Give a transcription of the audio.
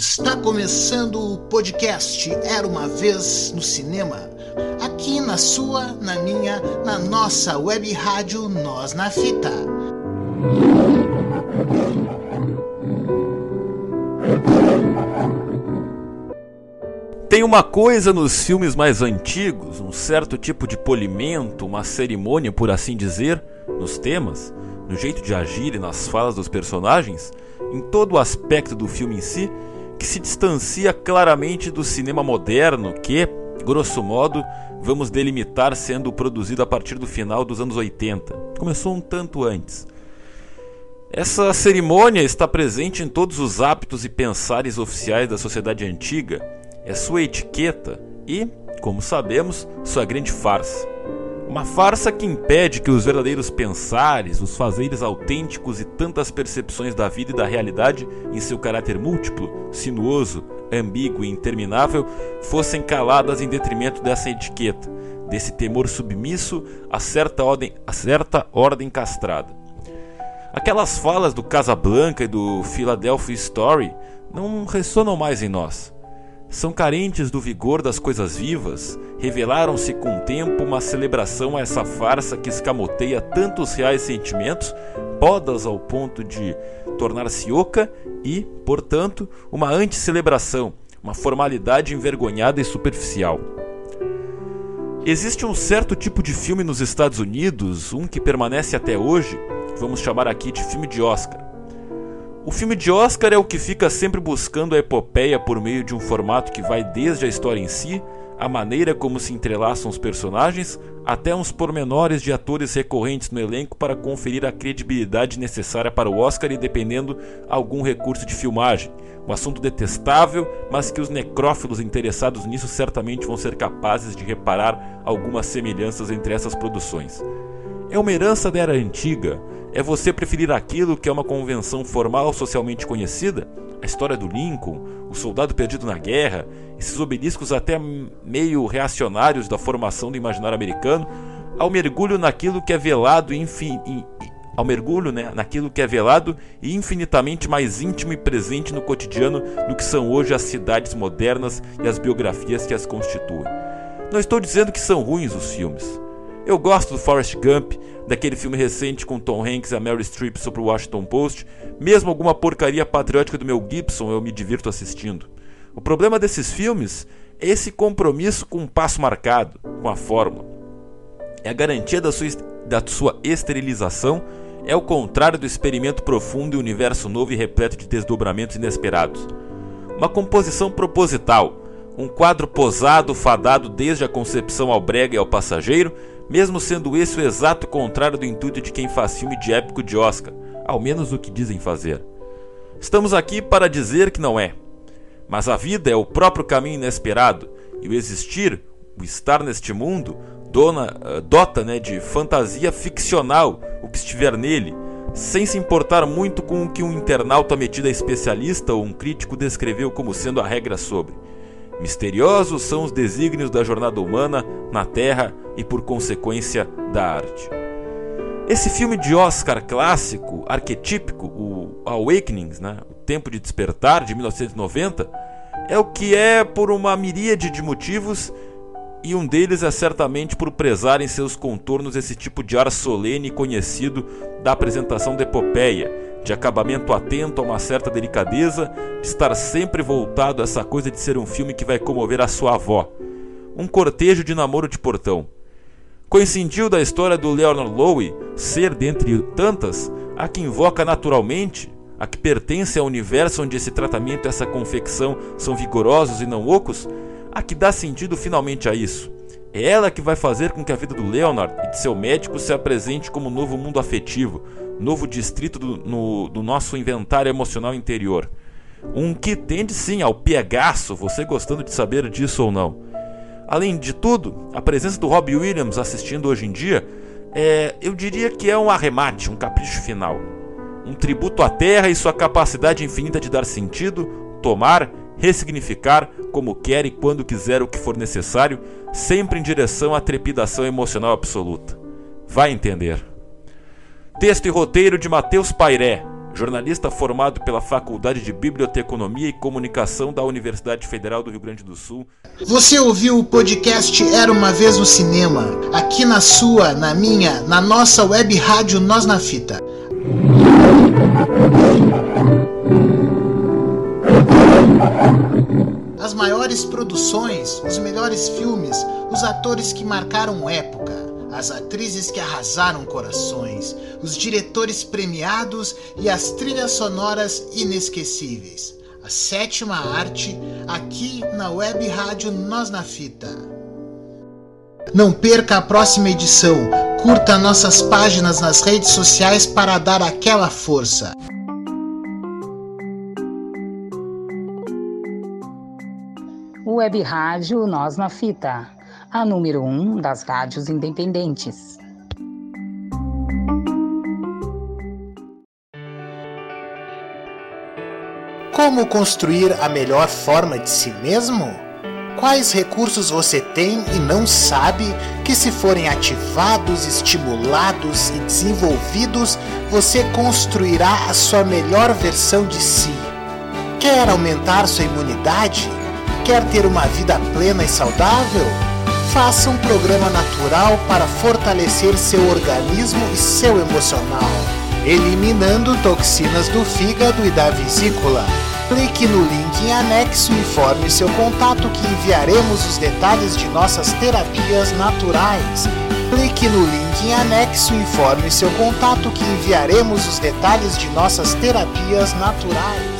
Está começando o podcast Era uma Vez no Cinema. Aqui na sua, na minha, na nossa web rádio Nós na Fita. Tem uma coisa nos filmes mais antigos, um certo tipo de polimento, uma cerimônia, por assim dizer, nos temas, no jeito de agir e nas falas dos personagens, em todo o aspecto do filme em si, que se distancia claramente do cinema moderno que, grosso modo, vamos delimitar sendo produzido a partir do final dos anos 80. Começou um tanto antes. Essa cerimônia está presente em todos os hábitos e pensares oficiais da sociedade antiga, é sua etiqueta e, como sabemos, sua grande farsa. Uma farsa que impede que os verdadeiros pensares, os fazeres autênticos e tantas percepções da vida e da realidade em seu caráter múltiplo, sinuoso, ambíguo e interminável fossem caladas em detrimento dessa etiqueta, desse temor submisso a certa ordem, a certa ordem castrada. Aquelas falas do Casablanca e do Philadelphia Story não ressonam mais em nós são carentes do vigor das coisas vivas, revelaram-se com o tempo uma celebração a essa farsa que escamoteia tantos reais sentimentos, podas ao ponto de tornar-se oca e, portanto, uma anticelebração, uma formalidade envergonhada e superficial. Existe um certo tipo de filme nos Estados Unidos, um que permanece até hoje, vamos chamar aqui de filme de Oscar o filme de Oscar é o que fica sempre buscando a epopeia por meio de um formato que vai desde a história em si, a maneira como se entrelaçam os personagens, até uns pormenores de atores recorrentes no elenco para conferir a credibilidade necessária para o Oscar e dependendo algum recurso de filmagem. Um assunto detestável, mas que os necrófilos interessados nisso certamente vão ser capazes de reparar algumas semelhanças entre essas produções. É uma herança da era antiga. É você preferir aquilo que é uma convenção formal socialmente conhecida? A história do Lincoln, o soldado perdido na guerra, esses obeliscos até meio reacionários da formação do imaginário americano, ao mergulho naquilo que é velado e ao mergulho né, naquilo que é velado e infinitamente mais íntimo e presente no cotidiano do que são hoje as cidades modernas e as biografias que as constituem. Não estou dizendo que são ruins os filmes. Eu gosto do Forrest Gump, daquele filme recente com Tom Hanks e a Meryl Streep sobre o Washington Post, mesmo alguma porcaria patriótica do Mel Gibson eu me divirto assistindo. O problema desses filmes é esse compromisso com um passo marcado, com a fórmula. É a garantia da sua, da sua esterilização, é o contrário do experimento profundo e universo novo e repleto de desdobramentos inesperados. Uma composição proposital, um quadro posado, fadado desde a concepção ao brega e ao passageiro, mesmo sendo esse o exato contrário do intuito de quem faz filme de épico de Oscar, ao menos o que dizem fazer. Estamos aqui para dizer que não é. Mas a vida é o próprio caminho inesperado, e o existir, o estar neste mundo, dona, uh, dota né, de fantasia ficcional o que estiver nele, sem se importar muito com o que um internauta metido a especialista ou um crítico descreveu como sendo a regra sobre. Misteriosos são os desígnios da jornada humana na Terra e, por consequência, da arte. Esse filme de Oscar clássico, arquetípico, o Awakenings, né? o Tempo de Despertar, de 1990, é o que é por uma miríade de motivos e um deles é certamente por prezar em seus contornos esse tipo de ar solene conhecido da apresentação da epopeia, de acabamento atento a uma certa delicadeza, de estar sempre voltado a essa coisa de ser um filme que vai comover a sua avó. Um cortejo de namoro de portão. Coincidiu da história do Leonard Lowe ser, dentre tantas, a que invoca naturalmente, a que pertence ao universo onde esse tratamento e essa confecção são vigorosos e não ocos, a que dá sentido finalmente a isso. É ela que vai fazer com que a vida do Leonard e de seu médico se apresente como novo mundo afetivo, novo distrito do, no, do nosso inventário emocional interior. Um que tende sim ao piegaço, você gostando de saber disso ou não. Além de tudo, a presença do Robbie Williams assistindo hoje em dia, é, eu diria que é um arremate, um capricho final. Um tributo à Terra e sua capacidade infinita de dar sentido, tomar, ressignificar como quer e quando quiser o que for necessário, sempre em direção à trepidação emocional absoluta. Vai entender. Texto e roteiro de Matheus Pairé, jornalista formado pela Faculdade de Biblioteconomia e Comunicação da Universidade Federal do Rio Grande do Sul. Você ouviu o podcast Era uma vez no cinema, aqui na sua, na minha, na nossa web rádio Nós na Fita. As maiores produções, os melhores filmes, os atores que marcaram época as atrizes que arrasaram corações, os diretores premiados e as trilhas sonoras inesquecíveis. A sétima arte, aqui na web rádio Nós na Fita. Não perca a próxima edição. Curta nossas páginas nas redes sociais para dar aquela força. Web Rádio Nós na Fita a número um das rádios independentes. Como construir a melhor forma de si mesmo? Quais recursos você tem e não sabe que, se forem ativados, estimulados e desenvolvidos, você construirá a sua melhor versão de si? Quer aumentar sua imunidade? Quer ter uma vida plena e saudável? Faça um programa natural para fortalecer seu organismo e seu emocional, eliminando toxinas do fígado e da vesícula. Clique no link em anexo e informe seu contato que enviaremos os detalhes de nossas terapias naturais. Clique no link em anexo e informe seu contato que enviaremos os detalhes de nossas terapias naturais.